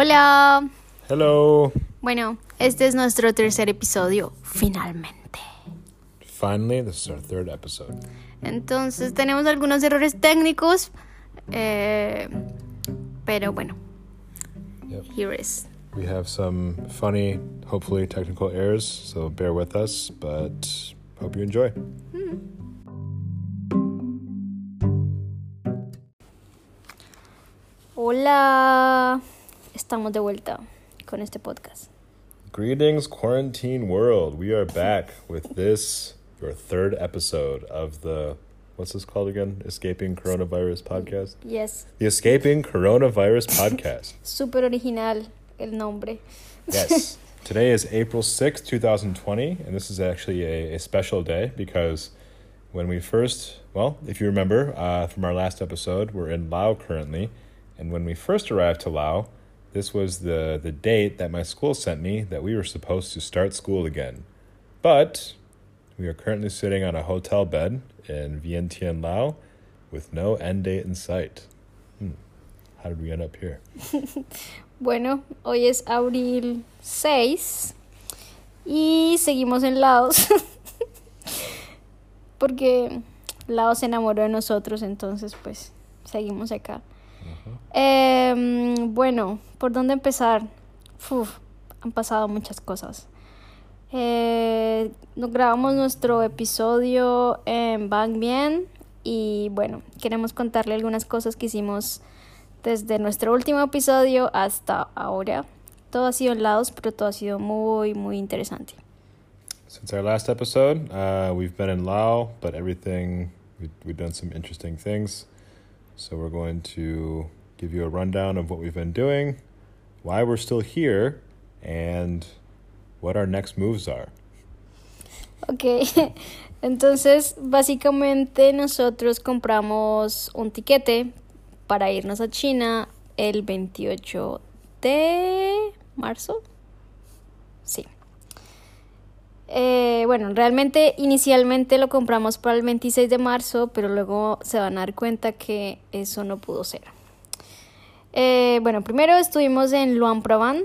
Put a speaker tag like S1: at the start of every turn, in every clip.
S1: Hola.
S2: Hello.
S1: Bueno, este es nuestro tercer episodio, finalmente.
S2: Finally, this is our third episode.
S1: Entonces tenemos algunos errores técnicos, eh, pero bueno,
S2: Yep.
S1: here is.
S2: We have some funny, hopefully technical errors, so bear with us, but hope you enjoy.
S1: Hola, estamos de vuelta con este podcast.
S2: Greetings, quarantine world. We are back with this, your third episode of the, what's this called again? Escaping Coronavirus Podcast?
S1: Yes,
S2: The Escaping Coronavirus Podcast.
S1: súper original el nombre.
S2: Yes. Today is April 6th, 2020, and this is actually a, a special day because when we first, well, if you remember uh, from our last episode, we're in Lao currently, and when we first arrived to Lao, this was the, the date that my school sent me that we were supposed to start school again. But we are currently sitting on a hotel bed in Vientiane, Lao, with no end date in sight. Hmm. How did we end up here?
S1: Bueno, hoy es abril 6 y seguimos en Laos porque Laos se enamoró de nosotros, entonces pues seguimos acá. Em, bueno, ¿por dónde empezar? Uf, han pasado muchas cosas. Eh, grabamos nuestro episodio en Bang Bien y bueno, queremos contarle algunas cosas que hicimos desde nuestro último episodio hasta ahora. Todo ha sido en lados, pero todo ha sido muy, muy interesante.
S2: Since our last episode, uh, we've been in Lao, but everything, we, we've done some interesting things. So we're going to give you a rundown of what we've been doing, why we're still here, and what our next moves are.
S1: Ok, entonces básicamente nosotros compramos un tiquete para irnos a China el 28 de marzo. Sí. Eh, bueno, realmente inicialmente lo compramos para el 26 de marzo, pero luego se van a dar cuenta que eso no pudo ser. Eh, bueno, primero estuvimos en Luang Prabang,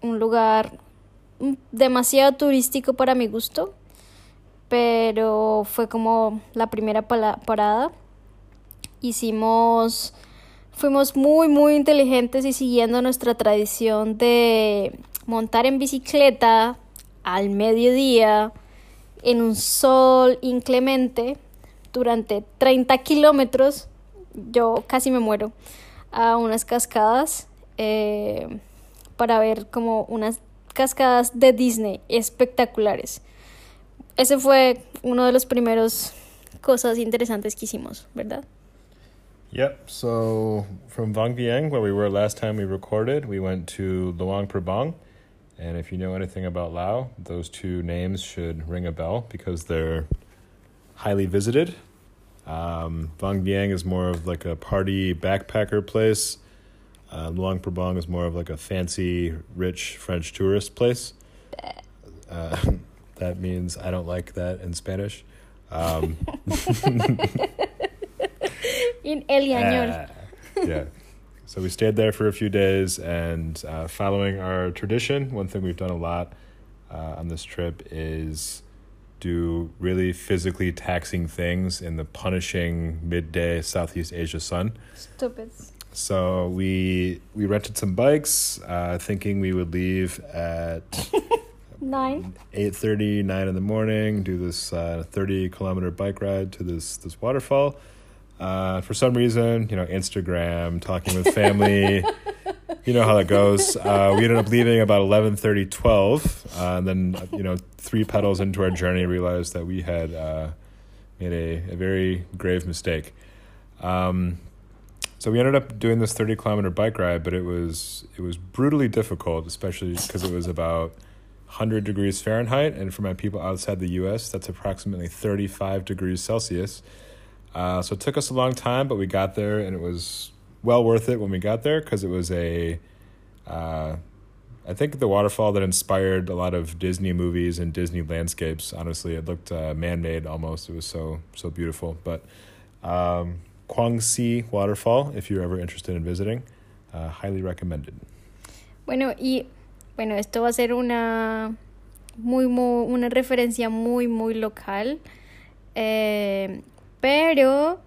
S1: un lugar demasiado turístico para mi gusto, pero fue como la primera parada. Hicimos, fuimos muy, muy inteligentes y siguiendo nuestra tradición de montar en bicicleta al mediodía en un sol inclemente durante 30 kilómetros. Yo casi me muero a unas cascadas eh, para ver como unas cascadas de Disney espectaculares. Ese fue uno de los primeros cosas interesantes que hicimos, ¿verdad?
S2: Yep. So from Vang Vieng, where we were last time we recorded, we went to Luang Prabang. And if you know anything about Lao, those two names should ring a bell because they're highly visited. Um, Vang Vieng is more of like a party backpacker place. Uh, Luang Prabang is more of like a fancy, rich French tourist place. Uh, that means I don't like that in Spanish. Um,
S1: En El.
S2: Ah, yeah. So we stayed there for a few days, and uh, following our tradition, one thing we've done a lot uh, on this trip is do really physically taxing things in the punishing midday Southeast Asia sun.
S1: Stupid.
S2: So we we rented some bikes, uh, thinking we would leave at
S1: Nine.
S2: 8.30 9 in the morning do this uh, 30 kilometer bike ride to this this waterfall uh, for some reason you know instagram talking with family you know how that goes. Uh, we ended up leaving about 11.30 12 uh, and then you know three pedals into our journey realized that we had uh, made a, a very grave mistake. Um, so we ended up doing this 30 kilometer bike ride but it was it was brutally difficult especially because it was about 100 degrees Fahrenheit, and for my people outside the US, that's approximately 35 degrees Celsius. Uh, so it took us a long time, but we got there, and it was well worth it when we got there because it was a, uh, I think the waterfall that inspired a lot of Disney movies and Disney landscapes. Honestly, it looked uh, man-made almost. It was so so beautiful. But um, Kwangsi Waterfall, if you're ever interested in visiting, uh, highly recommended.
S1: Bueno, y bueno, esto va a ser una muy, muy una referencia muy muy local. Eh, pero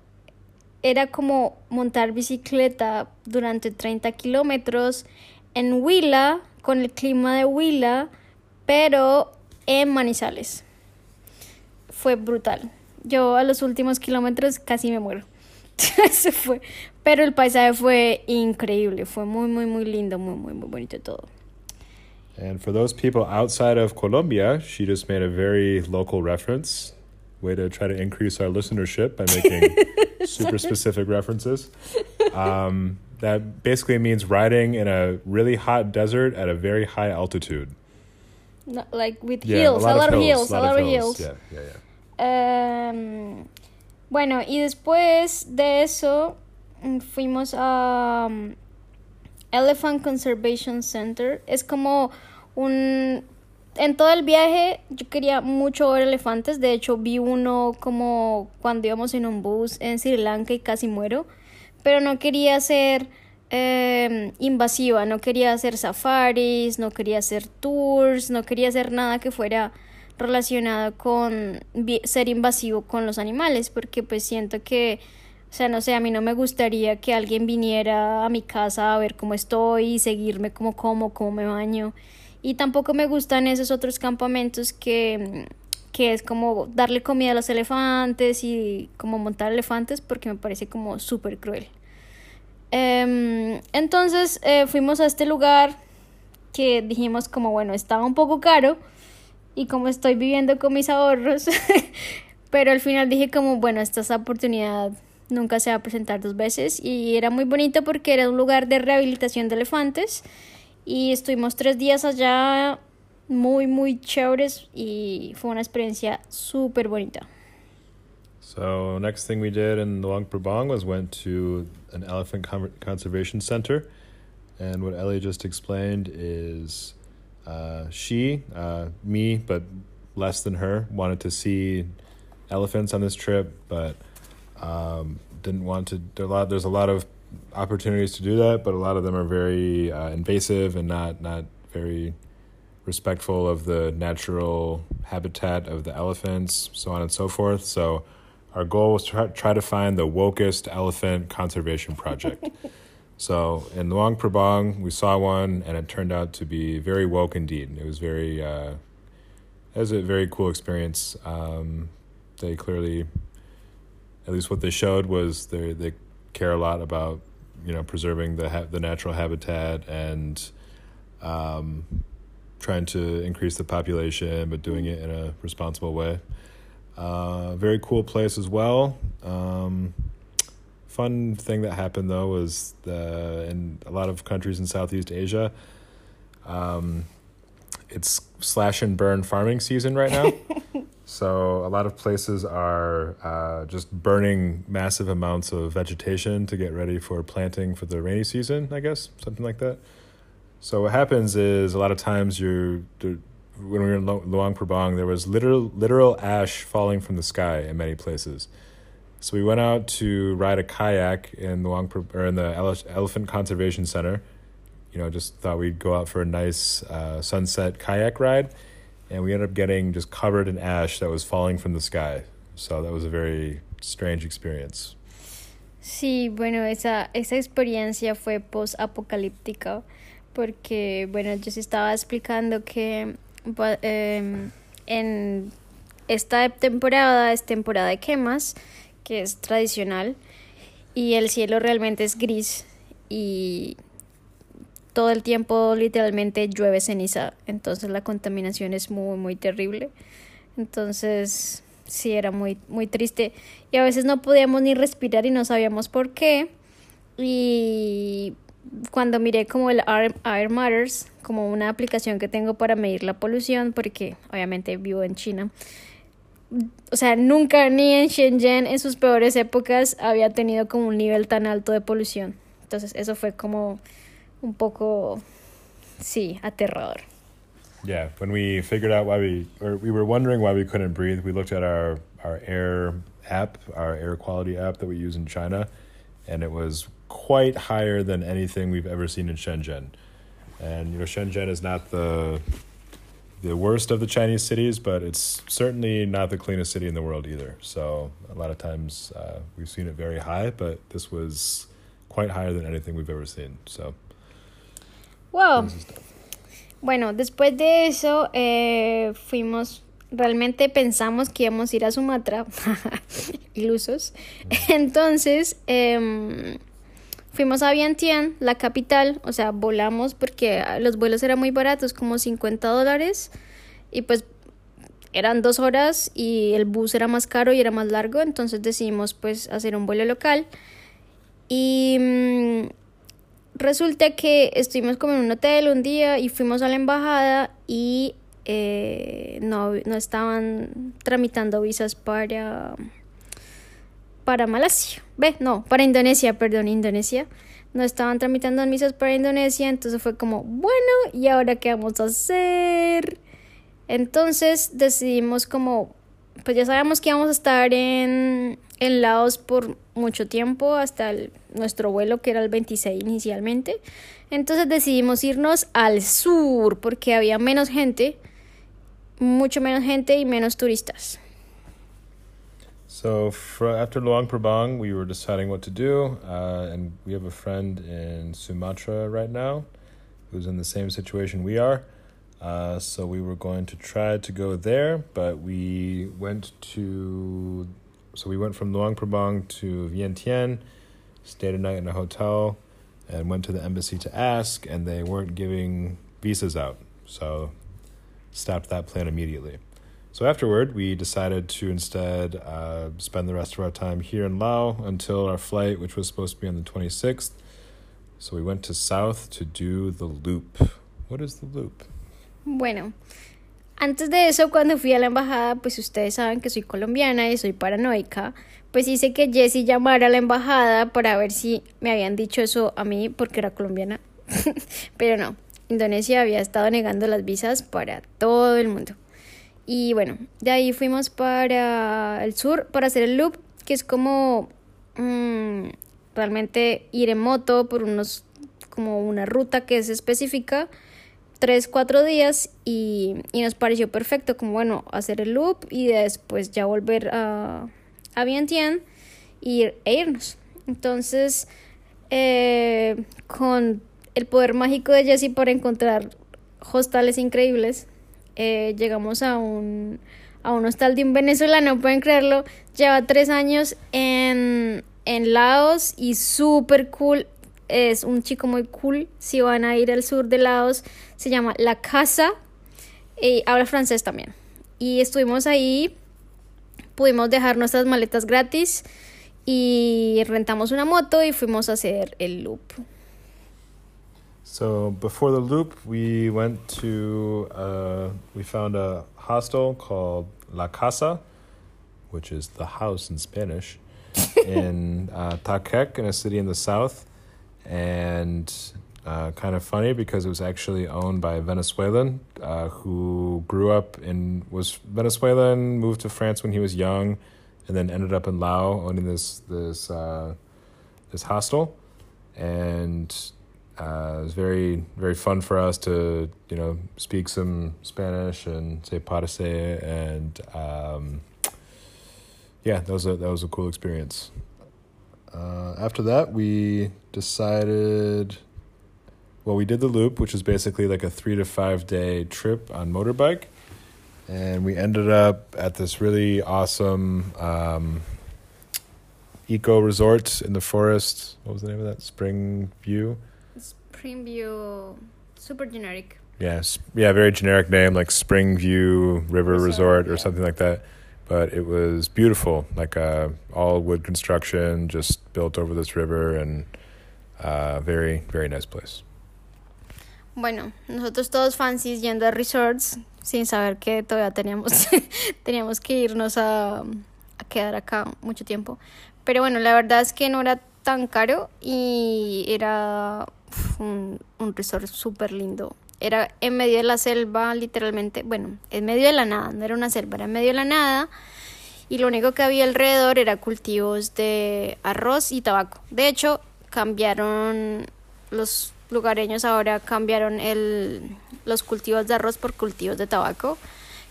S1: era como montar bicicleta durante 30 kilómetros en Huila, con el clima de Huila, pero en Manizales. Fue brutal. Yo a los últimos kilómetros casi me muero. Se fue. Pero el paisaje fue increíble. Fue muy, muy, muy lindo. Muy, muy, muy bonito todo.
S2: And for those people outside of Colombia, she just made a very local reference. Way to try to increase our listenership by making super specific references. Um, that basically means riding in a really hot desert at a very high altitude.
S1: No, like with yeah, hills, a lot, a lot of, hills, hills, a lot of hills.
S2: Yeah, yeah, yeah.
S1: Um, bueno, y después de eso mm, fuimos a um, Elephant Conservation Center. Es como un en todo el viaje yo quería mucho ver elefantes. De hecho, vi uno como cuando íbamos en un bus en Sri Lanka y casi muero. Pero no quería ser eh, invasiva, no quería hacer safaris, no quería hacer tours, no quería hacer nada que fuera relacionado con ser invasivo con los animales, porque pues siento que, o sea, no sé, a mí no me gustaría que alguien viniera a mi casa a ver cómo estoy y seguirme cómo como, cómo me baño. Y tampoco me gustan esos otros campamentos que, que es como darle comida a los elefantes y como montar elefantes porque me parece como súper cruel. Em, entonces eh, fuimos a este lugar que dijimos como bueno, estaba un poco caro y como estoy viviendo con mis ahorros, pero al final dije como bueno, esta oportunidad nunca se va a presentar dos veces y era muy bonito porque era un lugar de rehabilitación de elefantes y estuvimos tres días allá muy, muy chéveres y fue una experiencia súper bonita.
S2: So next thing we did in Luang Prabang was went to an elephant conservation center, and what Ellie just explained is uh, she, uh, me, but less than her, wanted to see elephants on this trip, but um, didn't want to. There's a lot of opportunities to do that, but a lot of them are very uh, invasive and not not very respectful of the natural habitat of the elephants, so on and so forth. So our goal was to try, try to find the wokest elephant conservation project. so in Luang Prabang, we saw one, and it turned out to be very woke indeed. It was very, uh, it was a very cool experience. Um, they clearly, at least what they showed was they they care a lot about you know preserving the ha- the natural habitat and um, trying to increase the population, but doing it in a responsible way. Uh, very cool place as well. Um, fun thing that happened though was the in a lot of countries in Southeast Asia. Um, it's slash and burn farming season right now. So a lot of places are uh, just burning massive amounts of vegetation to get ready for planting for the rainy season. I guess something like that. So what happens is a lot of times you're when we were in Luang Prabang, there was literal literal ash falling from the sky in many places. So we went out to ride a kayak in Luang or in the Elephant Conservation Center. You know, just thought we'd go out for a nice uh, sunset kayak ride and we ended up getting just covered in ash that was falling from the sky. So that was a very strange experience.
S1: Sí, bueno, esa, esa experiencia fue post-apocalíptica porque, bueno, yo sí estaba explicando que eh, en esta temporada es temporada de quemas, que es tradicional, y el cielo realmente es gris y todo el tiempo literalmente llueve ceniza, entonces la contaminación es muy, muy terrible. Entonces, sí, era muy, muy triste. Y a veces no podíamos ni respirar y no sabíamos por qué. Y cuando miré como el Air, Matters, como una aplicación que tengo para medir la polución, porque obviamente vivo en China, o sea, nunca ni en Shenzhen en sus peores épocas había tenido como un nivel tan alto de polución. Entonces eso fue como un poco, sí, aterrador.
S2: Yeah, when we figured out why we, or we were wondering why we couldn't breathe, we looked at our, our air app, our air quality app that we use in China, and it was quite higher than anything we've ever seen in Shenzhen. And you know, Shenzhen is not the the worst of the Chinese cities, but it's certainly not the cleanest city in the world either. So a lot of times uh, we've seen it very high, but this was quite higher than anything we've ever seen. So.
S1: Wow. Bueno, después de eso eh, fuimos, realmente pensamos que íbamos a ir a Sumatra, ilusos. Entonces, eh, Fuimos a Vientiane, la capital, o sea, volamos porque los vuelos eran muy baratos, como 50 dólares, y pues eran dos horas y el bus era más caro y era más largo, entonces decidimos pues hacer un vuelo local. Y mm, resulta que estuvimos como en un hotel un día y fuimos a la embajada y eh, no, no estaban tramitando visas para para Malasia. Ve, no, para Indonesia, perdón, Indonesia. No estaban tramitando misas para Indonesia, entonces fue como, bueno, ¿y ahora qué vamos a hacer? Entonces decidimos como, pues ya sabemos que íbamos a estar en, en Laos por mucho tiempo, hasta nuestro vuelo que era el 26 inicialmente. Entonces decidimos irnos al sur porque había menos gente, mucho menos gente y menos turistas.
S2: So after Luang Prabang, we were deciding what to do, uh, and we have a friend in Sumatra right now, who's in the same situation we are. Uh, so we were going to try to go there, but we went to, so we went from Luang Prabang to Vientiane, stayed a night in a hotel, and went to the embassy to ask, and they weren't giving visas out, so stopped that plan immediately. So afterward, we decided to instead uh, spend the rest of our time here in Laos until our flight, which was supposed to be on the 26th. So we went to South to do the loop. What is the loop?
S1: Bueno, antes de eso, cuando fui a la embajada, pues ustedes saben que soy colombiana y soy paranoica. Pues hice que Jessie llamara a la embajada para ver si me habían dicho eso a mí porque era colombiana. Pero no, Indonesia había estado negando las visas para todo el mundo. Y bueno, de ahí fuimos para el sur para hacer el loop, que es como mmm, realmente ir en moto por unos, como una ruta que es específica, tres, cuatro días y, y nos pareció perfecto como bueno, hacer el loop y después ya volver a, a Vientiane e irnos. Entonces, eh, con el poder mágico de Jessie para encontrar hostales increíbles, eh, llegamos a un, a un hostal de un venezolano, pueden creerlo, lleva tres años en, en Laos y súper cool, es un chico muy cool, si van a ir al sur de Laos, se llama La Casa y habla francés también. Y estuvimos ahí, pudimos dejar nuestras maletas gratis y rentamos una moto y fuimos a hacer el loop.
S2: So before the loop, we went to uh, we found a hostel called La Casa, which is the house in Spanish, in uh, Takek, in a city in the south, and uh, kind of funny because it was actually owned by a Venezuelan uh, who grew up in was Venezuelan, moved to France when he was young, and then ended up in Laos owning this this uh, this hostel, and uh, it was very very fun for us to you know speak some Spanish and say parece and um, yeah that was a that was a cool experience. Uh, after that, we decided. Well, we did the loop, which was basically like a three to five day trip on motorbike, and we ended up at this really awesome um, eco resort in the forest. What was the name of that? Spring View.
S1: spring view super generic.
S2: Yes, yeah, very generic name like spring view River Resort, Resort or yeah. something like that. But it was beautiful, like uh, all wood construction, just built over this river, and uh, very, very nice place.
S1: Bueno, nosotros todos fancies yendo a resorts sin saber que todavía teníamos, teníamos que irnos a, a quedar acá mucho tiempo. Pero bueno, la verdad es que no era tan caro y era un, un resort súper lindo. Era en medio de la selva, literalmente, bueno, en medio de la nada, no era una selva, era en medio de la nada. Y lo único que había alrededor era cultivos de arroz y tabaco. De hecho, cambiaron los lugareños ahora cambiaron el, los cultivos de arroz por cultivos de tabaco,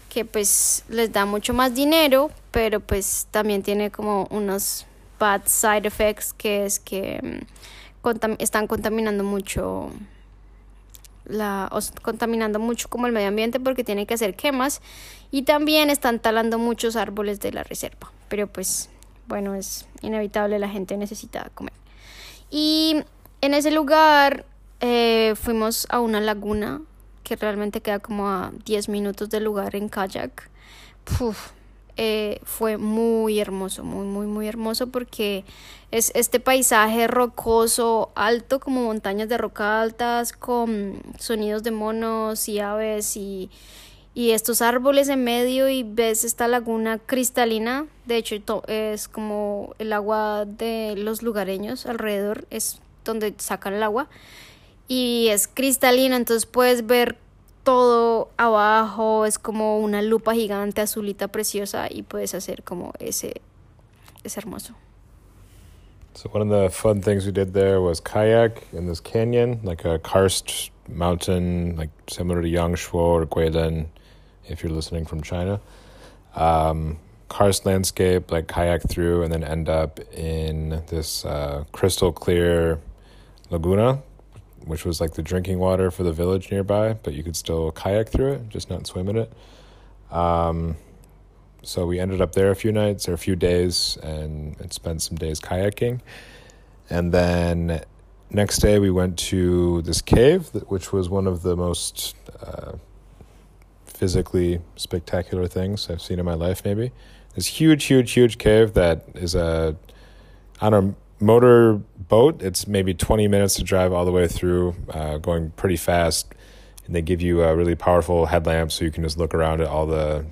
S1: que pues les da mucho más dinero, pero pues también tiene como unos bad side effects, que es que mm, están contaminando mucho la contaminando mucho como el medio ambiente porque tienen que hacer quemas y también están talando muchos árboles de la reserva pero pues bueno es inevitable la gente necesita comer y en ese lugar eh, fuimos a una laguna que realmente queda como a 10 minutos del lugar en kayak. Eh, fue muy hermoso, muy, muy, muy hermoso porque es este paisaje rocoso, alto, como montañas de roca altas, con sonidos de monos y aves y, y estos árboles en medio y ves esta laguna cristalina. De hecho, es como el agua de los lugareños alrededor, es donde sacan el agua y es cristalina, entonces puedes ver todo abajo, es como una lupa gigante azulita preciosa y puedes hacer como ese es hermoso.
S2: So one of the fun things we did there was kayak in this canyon, like a karst mountain, like similar to Yangshuo or Guilin, if you're listening from China. Um, karst landscape, like kayak through, and then end up in this uh, crystal clear laguna which was like the drinking water for the village nearby, but you could still kayak through it, just not swim in it. Um, so we ended up there a few nights or a few days and, and spent some days kayaking. And then next day we went to this cave, which was one of the most uh, physically spectacular things I've seen in my life, maybe. This huge, huge, huge cave that is a, don't know, motor boat, it's maybe 20 minutes to drive all the way through, uh, going pretty fast. And they give you a really powerful headlamp so you can just look around at all the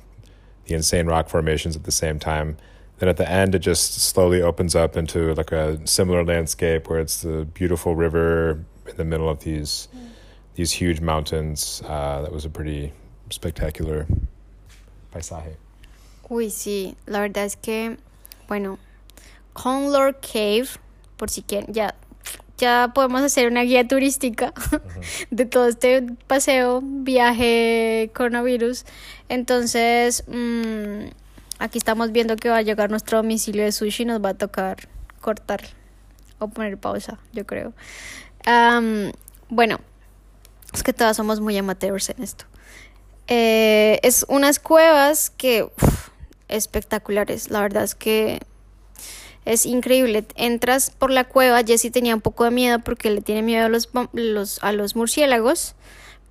S2: the insane rock formations at the same time. Then at the end, it just slowly opens up into like a similar landscape where it's the beautiful river in the middle of these mm. these huge mountains. Uh, that was a pretty spectacular paisaje.
S1: Uy, sí, la verdad es que, bueno, Conlor Cave, por si quieren, ya, ya podemos hacer una guía turística de todo este paseo, viaje, coronavirus. Entonces, mm, aquí estamos viendo que va a llegar nuestro domicilio de sushi y nos va a tocar cortar o poner pausa, yo creo. bueno, es que todas somos muy amateurs en esto. Eh, es unas cuevas que espectaculares. La verdad es que es increíble. Entras por la cueva, Jesse tenía un poco de miedo porque le tiene miedo a los, a los murciélagos,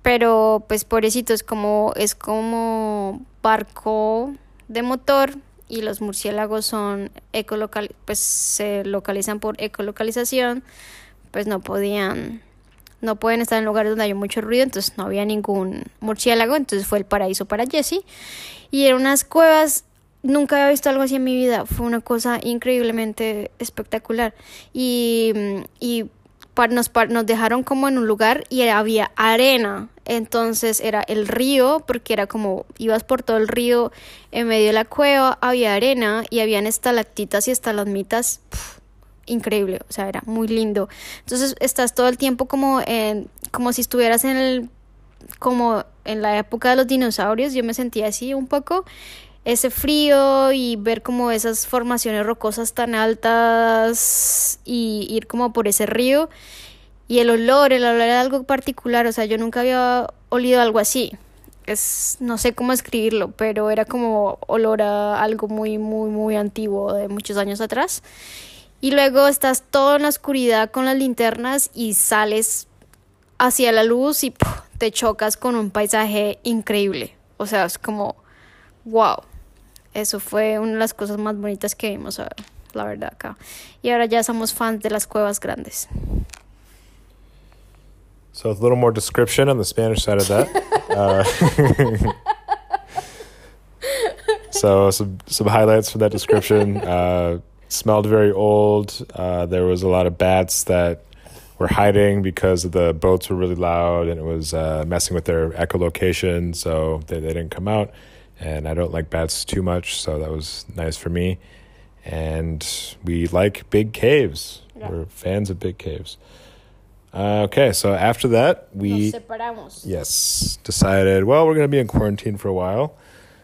S1: pero pues pobrecito es como, es como barco de motor y los murciélagos son pues se localizan por ecolocalización, pues no podían, no pueden estar en lugares donde hay mucho ruido, entonces no había ningún murciélago, entonces fue el paraíso para Jesse. Y eran unas cuevas nunca había visto algo así en mi vida. Fue una cosa increíblemente espectacular. Y, y nos, nos dejaron como en un lugar y había arena. Entonces era el río, porque era como ibas por todo el río, en medio de la cueva había arena y habían estalactitas y estalagmitas. Increíble, o sea, era muy lindo. Entonces estás todo el tiempo como en, como si estuvieras en el como en la época de los dinosaurios, yo me sentía así un poco ese frío y ver como esas formaciones rocosas tan altas y ir como por ese río y el olor, el olor era algo particular, o sea, yo nunca había olido algo así. Es no sé cómo escribirlo, pero era como olor a algo muy muy muy antiguo de muchos años atrás. Y luego estás todo en la oscuridad con las linternas y sales hacia la luz y te chocas con un paisaje increíble. O sea, es como wow eso fue una de las cosas más bonitas que vimos, la verdad, acá. Y ahora ya somos fans de las cuevas grandes.
S2: So a little more description on the Spanish side of that. uh, so some some highlights from that description. Uh, smelled very old. Uh, there was a lot of bats that were hiding because the boats were really loud and it was uh, messing with their echolocation, so they, they didn't come out and I don't like bats too much, so that was nice for me. And we like big caves. Yeah. We're fans of big caves. Uh, okay, so after that, we yes decided. Well, we're going to be in quarantine for a while.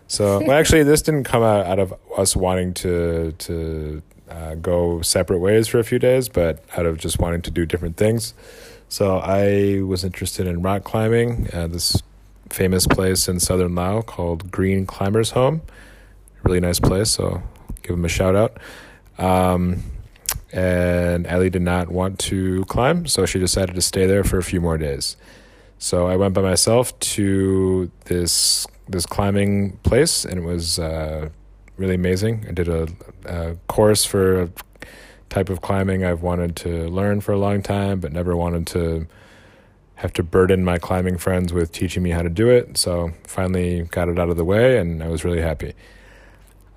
S2: So, well, actually, this didn't come out, out of us wanting to to uh, go separate ways for a few days, but out of just wanting to do different things. So, I was interested in rock climbing. Uh, this famous place in southern Laos called Green Climbers Home. Really nice place. So, give them a shout out. Um, and Ellie did not want to climb, so she decided to stay there for a few more days. So I went by myself to this this climbing place, and it was uh, really amazing. I did a, a course for a type of climbing I've wanted to learn for a long time, but never wanted to have to burden my climbing friends with teaching me how to do it. So finally got it out of the way, and I was really happy.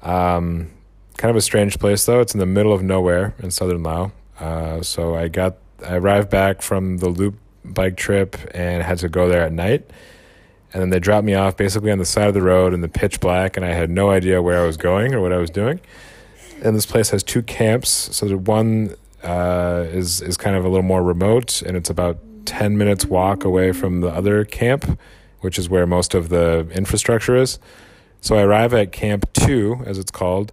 S2: Um, kind of a strange place though. It's in the middle of nowhere in southern Laos. Uh, so I got I arrived back from the loop bike trip and had to go there at night. And then they dropped me off basically on the side of the road in the pitch black, and I had no idea where I was going or what I was doing. And this place has two camps. So the one uh, is is kind of a little more remote, and it's about ten minutes walk away from the other camp, which is where most of the infrastructure is. So I arrive at Camp Two, as it's called,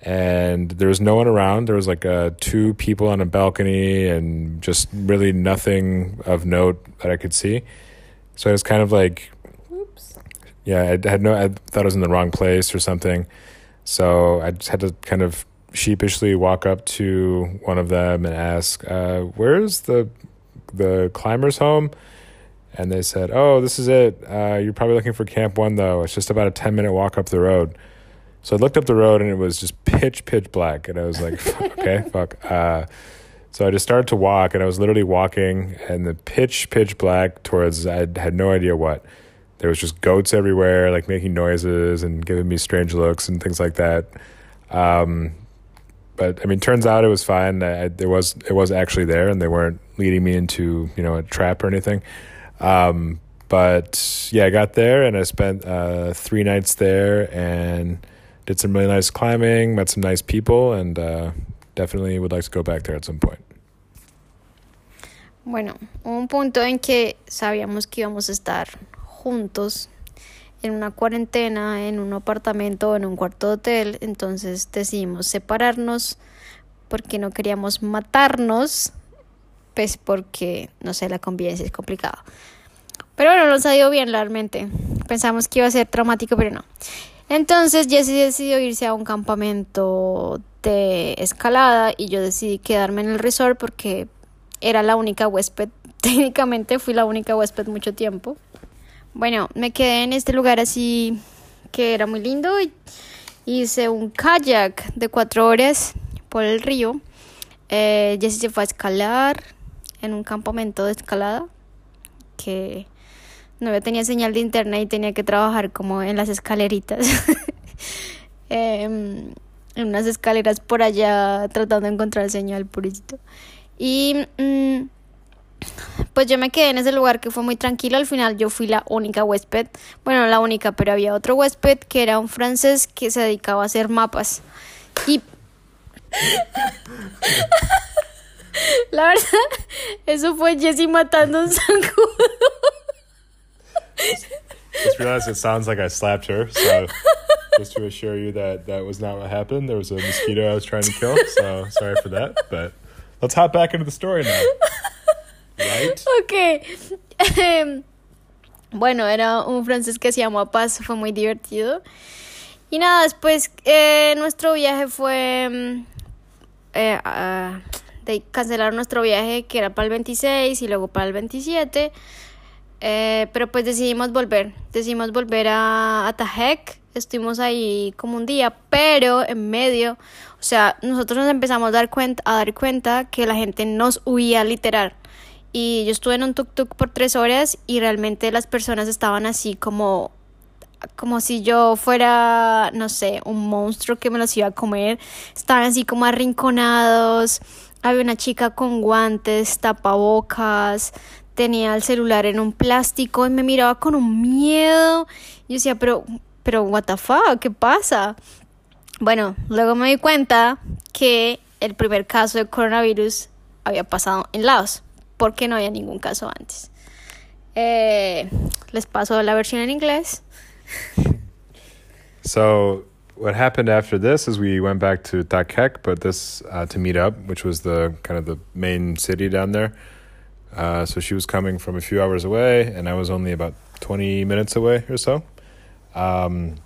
S2: and there was no one around. There was like uh, two people on a balcony, and just really nothing of note that I could see. So I was kind of like. Yeah, I had no, I thought I was in the wrong place or something. So I just had to kind of sheepishly walk up to one of them and ask, uh, "Where's the the climbers' home?" And they said, "Oh, this is it. Uh, you're probably looking for Camp One, though. It's just about a ten minute walk up the road." So I looked up the road and it was just pitch pitch black, and I was like, "Okay, fuck." Uh, so I just started to walk, and I was literally walking in the pitch pitch black towards I had no idea what. There was just goats everywhere, like making noises and giving me strange looks and things like that. Um, but I mean, turns out it was fine. I, there was it was actually there, and they weren't leading me into you know a trap or anything. Um, but yeah, I got there and I spent uh, three nights there and did some really nice climbing, met some nice people, and uh, definitely would like to go back there at some point.
S1: Bueno, un punto en que sabíamos que íbamos a estar juntos en una cuarentena, en un apartamento o en un cuarto de hotel, entonces decidimos separarnos porque no queríamos matarnos, pues porque, no sé, la convivencia es complicada. Pero bueno, nos ha ido bien realmente. Pensamos que iba a ser traumático, pero no. Entonces Jesse decidió irse a un campamento de escalada y yo decidí quedarme en el resort porque era la única huésped. Técnicamente fui la única huésped mucho tiempo. Bueno, me quedé en este lugar así que era muy lindo y hice un kayak de cuatro horas por el río. Eh, Jesse se fue a escalar en un campamento de escalada que no tenía señal de internet y tenía que trabajar como en las escaleritas. eh, en unas escaleras por allá tratando de encontrar señal puritito. Y mmm, pues yo me quedé en ese lugar que fue muy tranquilo. Al final yo fui la única huésped. Bueno, la única, pero había otro huésped que era un francés que se dedicaba a hacer mapas. Y la verdad, eso fue Jessie matando un zancudo.
S2: Just realized it sounds like I slapped her, so just to assure you that that was not what happened. There was a mosquito I was trying to kill, so sorry for that. But let's hop back into the story now.
S1: Ok. Em, bueno, era un francés que se llamó Paz, fue muy divertido. Y nada, después eh, nuestro viaje fue mm, eh, de cancelar nuestro viaje que era para el 26 y luego para el 27. Eh, pero pues decidimos volver, decidimos volver a, a Tajek, estuvimos ahí como un día, pero en medio, o sea, nosotros nos empezamos a dar cuenta, a dar cuenta que la gente nos huía literal. Y yo estuve en un tuk-tuk por tres horas y realmente las personas estaban así como como si yo fuera, no sé, un monstruo que me los iba a comer. Estaban así como arrinconados. Había una chica con guantes, tapabocas, tenía el celular en un plástico y me miraba con un miedo. Yo decía, pero, pero, what the fuck, ¿qué pasa? Bueno, luego me di cuenta que el primer caso de coronavirus había pasado en Laos. Porque no había ningún caso antes. Eh, les paso la versión en inglés.
S2: So what happened after this is we went back to Takek, but this uh, to meet up, which was the kind of the main city down there. Uh, so she was coming from a few hours away, and I was only about twenty minutes away or so. Um,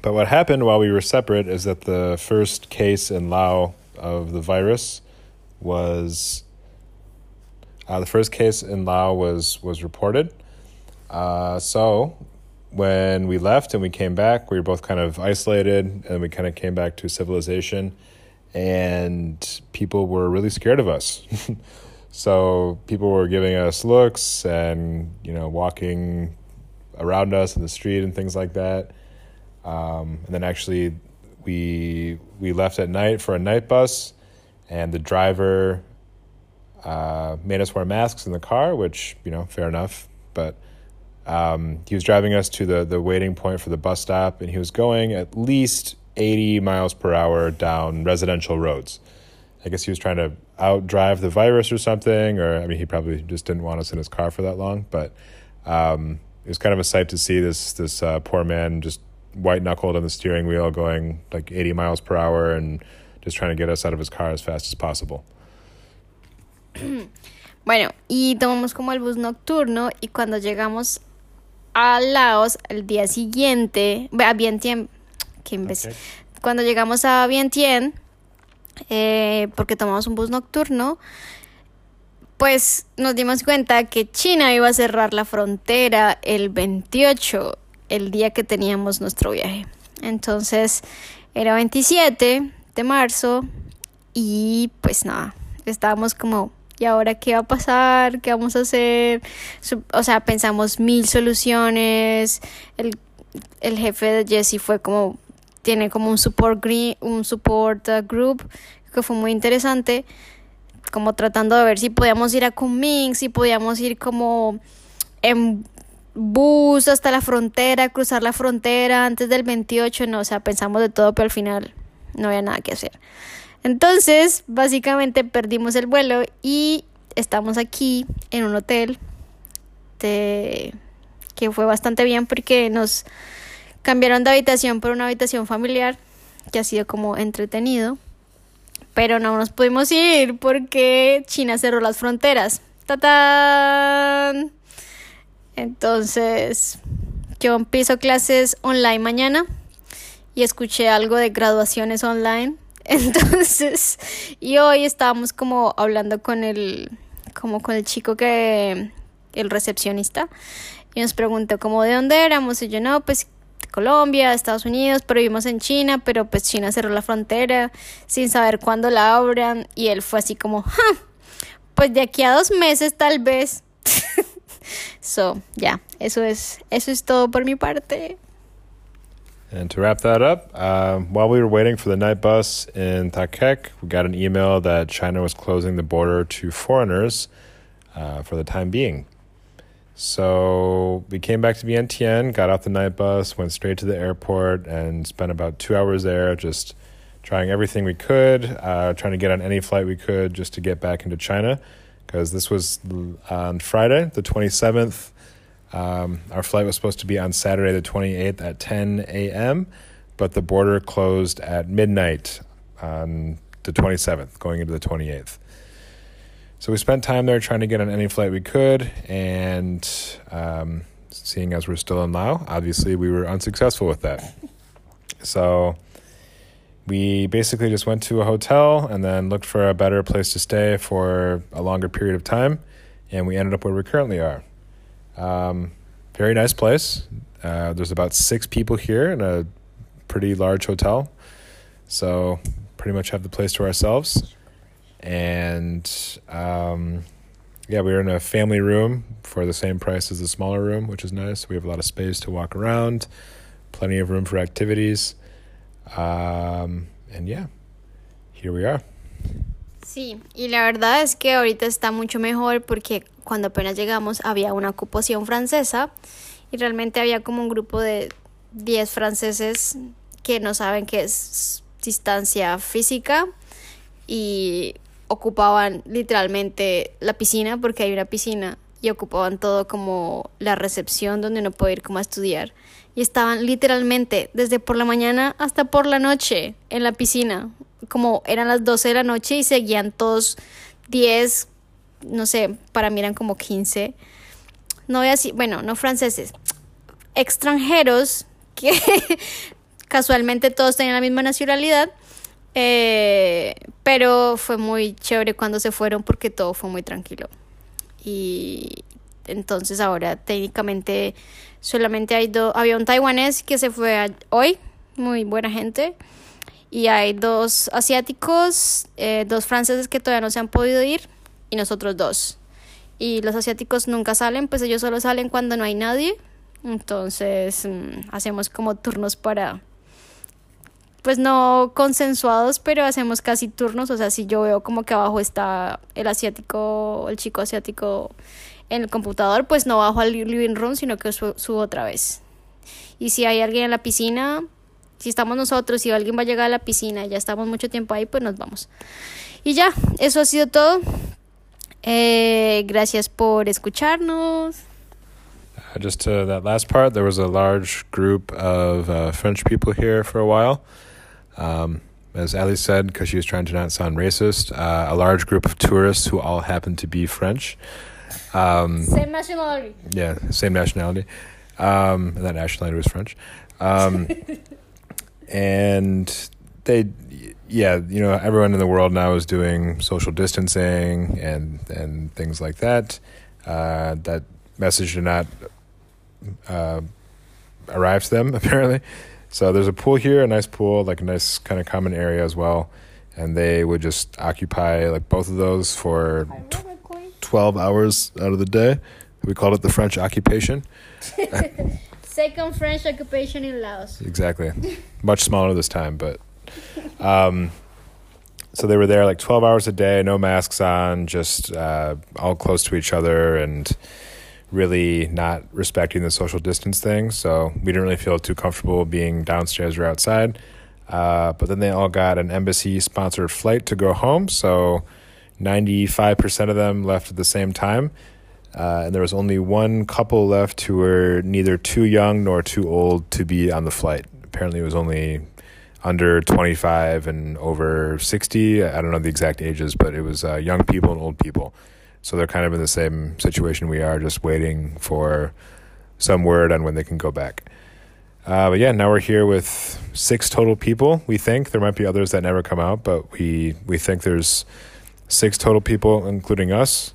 S2: but what happened while we were separate is that the first case in Lao of the virus was uh, the first case in Lao was was reported. Uh, so when we left and we came back, we were both kind of isolated, and we kind of came back to civilization, and people were really scared of us. so people were giving us looks and you know walking around us in the street and things like that. Um, and then actually, we we left at night for a night bus, and the driver uh, made us wear masks in the car, which you know, fair enough. But um, he was driving us to the the waiting point for the bus stop, and he was going at least eighty miles per hour down residential roads. I guess he was trying to outdrive the virus or something, or I mean, he probably just didn't want us in his car for that long. But um, it was kind of a sight to see this this uh, poor man just white knuckled on the steering wheel, going like eighty miles per hour, and just trying to get us out of his car as fast as possible.
S1: Bueno, y tomamos como el bus nocturno y cuando llegamos a Laos el día siguiente, a Vientiane, qué imbécil.
S2: Okay.
S1: Cuando llegamos a Vientiane, eh, porque tomamos un bus nocturno, pues nos dimos cuenta que China iba a cerrar la frontera el 28, el día que teníamos nuestro viaje. Entonces era 27 de marzo y pues nada, estábamos como, ¿y ahora qué va a pasar? ¿Qué vamos a hacer? O sea, pensamos mil soluciones. El, el jefe de Jesse fue como, tiene como un support, gri- un support uh, group que fue muy interesante como tratando de ver si podíamos ir a Kunming, si podíamos ir como en bus hasta la frontera, cruzar la frontera antes del 28, no, o sea, pensamos de todo, pero al final no había nada que hacer. Entonces, básicamente perdimos el vuelo y estamos aquí en un hotel que fue bastante bien porque nos cambiaron de habitación por una habitación familiar que ha sido como entretenido pero no nos pudimos ir porque China cerró las fronteras. ¡Tatán! Entonces, yo empiezo clases online mañana y escuché algo de graduaciones online. Entonces, y hoy estábamos como hablando con el, como con el chico que, el recepcionista, y nos preguntó como de dónde éramos, y yo no, pues Colombia, Estados Unidos, pero vivimos en China, pero pues China cerró la frontera sin saber cuándo la abran, y él fue así como, "Ja, pues de aquí a dos meses tal vez. so, ya, eso es, eso es todo por mi parte.
S2: And to wrap that up, um, while we were waiting for the night bus in Takek, we got an email that China was closing the border to foreigners uh, for the time being. So we came back to Vientiane, got off the night bus, went straight to the airport, and spent about two hours there just trying everything we could, uh, trying to get on any flight we could just to get back into China. Because this was on Friday, the 27th. Um, our flight was supposed to be on Saturday, the 28th at 10 a.m., but the border closed at midnight on the 27th, going into the 28th. So we spent time there trying to get on any flight we could, and um, seeing as we're still in Lao, obviously we were unsuccessful with that. So we basically just went to a hotel and then looked for a better place to stay for a longer period of time, and we ended up where we currently are. Um, very nice place. Uh, there's about six people here in a pretty large hotel, so pretty much have the place to ourselves. And um, yeah, we were in a family room for the same price as the smaller room, which is nice. We have a lot of space to walk around, plenty of room for activities. Um, and yeah, here we are.
S1: Sí, y la verdad es que ahorita está mucho mejor porque cuando apenas llegamos había una ocupación francesa y realmente había como un grupo de 10 franceses que no saben qué es distancia física y ocupaban literalmente la piscina, porque hay una piscina, y ocupaban todo como la recepción donde uno puede ir como a estudiar. Y estaban literalmente desde por la mañana hasta por la noche en la piscina, como eran las 12 de la noche y seguían todos 10, no sé, para mí eran como 15. No voy a bueno, no franceses, extranjeros que casualmente todos tenían la misma nacionalidad. Eh, pero fue muy chévere cuando se fueron porque todo fue muy tranquilo. Y entonces ahora técnicamente solamente hay dos, había un taiwanés que se fue hoy, muy buena gente. Y hay dos asiáticos, eh, dos franceses que todavía no se han podido ir y nosotros dos. Y los asiáticos nunca salen, pues ellos solo salen cuando no hay nadie. Entonces mm, hacemos como turnos para, pues no consensuados, pero hacemos casi turnos. O sea, si yo veo como que abajo está el asiático, el chico asiático en el computador, pues no bajo al living room, sino que subo otra vez. Y si hay alguien en la piscina, si estamos nosotros, si alguien va a llegar a la piscina ya estamos mucho tiempo ahí, pues nos vamos. Y ya, eso ha sido todo. Eh, gracias por escucharnos.
S2: Uh, just to that last part, there was a large group of uh, French people here for a while. Um, as Ali said, because she was trying to not sound racist, uh, a large group of tourists who all happened to be French.
S1: Um, same nationality.
S2: Yeah, same nationality. Um, that nationality was French. Um, and they yeah you know everyone in the world now is doing social distancing and and things like that uh, that message did not uh, arrive to them apparently so there's a pool here a nice pool like a nice kind of common area as well and they would just occupy like both of those for tw- 12 hours out of the day we called it the french occupation
S1: Second French occupation in Laos.
S2: Exactly. Much smaller this time, but. Um, so they were there like 12 hours a day, no masks on, just uh, all close to each other and really not respecting the social distance thing. So we didn't really feel too comfortable being downstairs or outside. Uh, but then they all got an embassy sponsored flight to go home. So 95% of them left at the same time. Uh, and there was only one couple left who were neither too young nor too old to be on the flight. Apparently, it was only under 25 and over 60. I don't know the exact ages, but it was uh, young people and old people. So they're kind of in the same situation we are, just waiting for some word on when they can go back. Uh, but yeah, now we're here with six total people. We think there might be others that never come out, but we we think there's six total people, including us.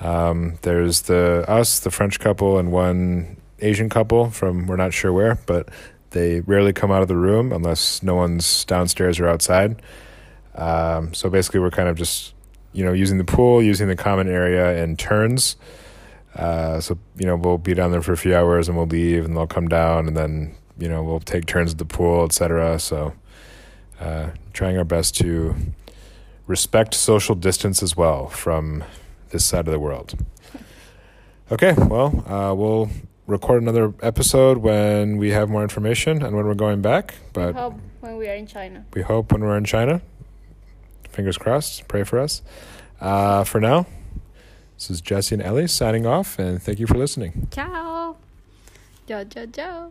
S2: Um, there's the us, the French couple, and one Asian couple from we're not sure where, but they rarely come out of the room unless no one's downstairs or outside. Um, so basically, we're kind of just you know using the pool, using the common area in turns. Uh, so you know we'll be down there for a few hours and we'll leave, and they'll come down, and then you know we'll take turns at the pool, etc. So uh, trying our best to respect social distance as well from this side of the world. Okay, well, uh, we'll record another episode when we have more information and when we're going back. But
S1: we hope when we are in China.
S2: We hope when we're in China. Fingers crossed. Pray for us. Uh, for now, this is Jesse and Ellie signing off, and thank you for listening.
S1: Ciao. Ciao, ciao, ciao.